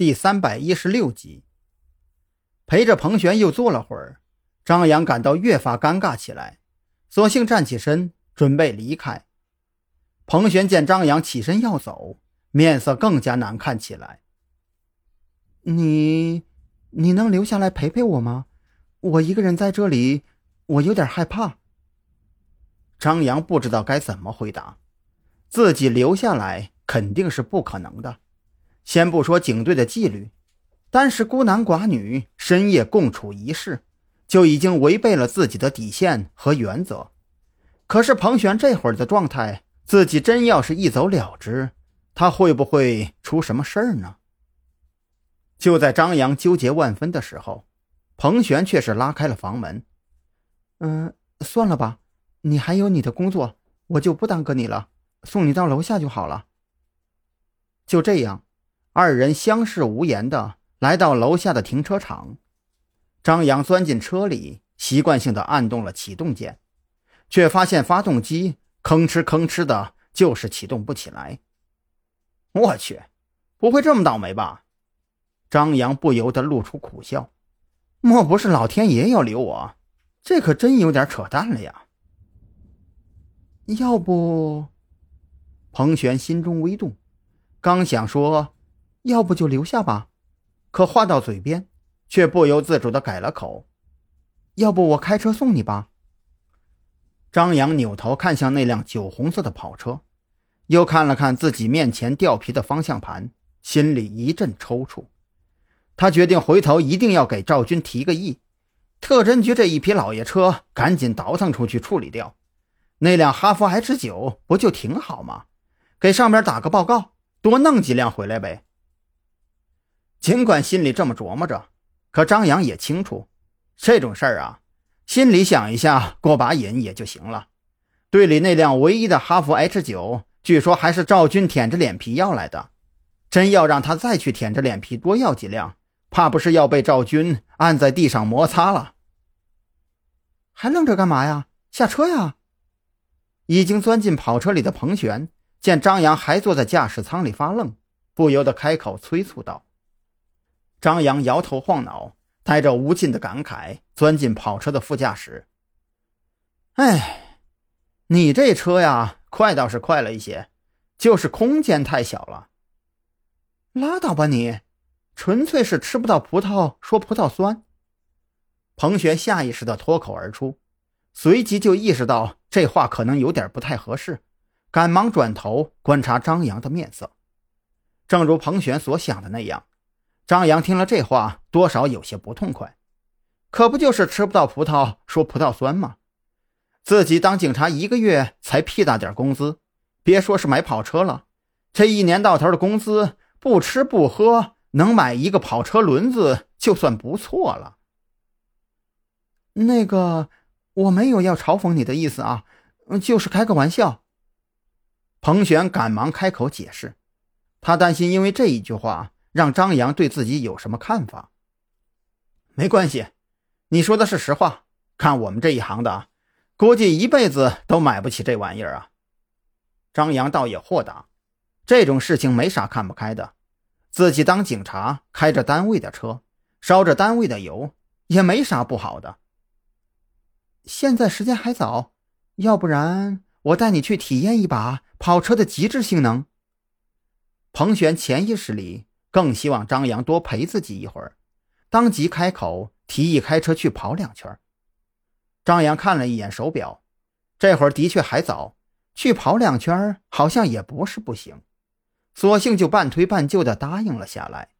第三百一十六集。陪着彭璇又坐了会儿，张扬感到越发尴尬起来，索性站起身准备离开。彭璇见张扬起身要走，面色更加难看起来。你，你能留下来陪陪我吗？我一个人在这里，我有点害怕。张扬不知道该怎么回答，自己留下来肯定是不可能的。先不说警队的纪律，单是孤男寡女深夜共处一室，就已经违背了自己的底线和原则。可是彭璇这会儿的状态，自己真要是一走了之，他会不会出什么事儿呢？就在张扬纠结万分的时候，彭璇却是拉开了房门。嗯，算了吧，你还有你的工作，我就不耽搁你了，送你到楼下就好了。就这样，二人相视无言的来到楼下的停车场。张扬钻进车里，习惯性的按动了启动键，却发现发动机吭哧吭哧的，就是启动不起来。我去，不会这么倒霉吧？张扬不由得露出苦笑，莫不是老天爷要留我？这可真有点扯淡了呀！要不，彭璇心中微动，刚想说“要不就留下吧”，可话到嘴边，却不由自主的改了口：“要不我开车送你吧。”张扬扭头看向那辆酒红色的跑车，又看了看自己面前掉皮的方向盘，心里一阵抽搐。他决定回头一定要给赵军提个议，特侦局这一批老爷车赶紧倒腾出去处理掉，那辆哈弗 H 九不就挺好吗？给上边打个报告，多弄几辆回来呗。尽管心里这么琢磨着，可张扬也清楚，这种事儿啊，心里想一下，过把瘾也就行了。队里那辆唯一的哈弗 H 九，据说还是赵军舔着脸皮要来的，真要让他再去舔着脸皮多要几辆。怕不是要被赵军按在地上摩擦了？还愣着干嘛呀？下车呀！已经钻进跑车里的彭璇见张扬还坐在驾驶舱里发愣，不由得开口催促道。张扬摇头晃脑，带着无尽的感慨，钻进跑车的副驾驶。哎，你这车呀，快倒是快了一些，就是空间太小了。拉倒吧你！纯粹是吃不到葡萄说葡萄酸。彭璇下意识的脱口而出，随即就意识到这话可能有点不太合适，赶忙转头观察张扬的面色。正如彭璇所想的那样，张扬听了这话，多少有些不痛快。可不就是吃不到葡萄说葡萄酸吗？自己当警察一个月才屁大点工资，别说是买跑车了，这一年到头的工资不吃不喝。能买一个跑车轮子就算不错了。那个，我没有要嘲讽你的意思啊，就是开个玩笑。彭璇赶忙开口解释，他担心因为这一句话让张扬对自己有什么看法。没关系，你说的是实话。看我们这一行的，估计一辈子都买不起这玩意儿啊。张扬倒也豁达，这种事情没啥看不开的。自己当警察，开着单位的车，烧着单位的油，也没啥不好的。现在时间还早，要不然我带你去体验一把跑车的极致性能。彭璇潜意识里更希望张扬多陪自己一会儿，当即开口提议开车去跑两圈。张扬看了一眼手表，这会儿的确还早，去跑两圈好像也不是不行。索性就半推半就的答应了下来。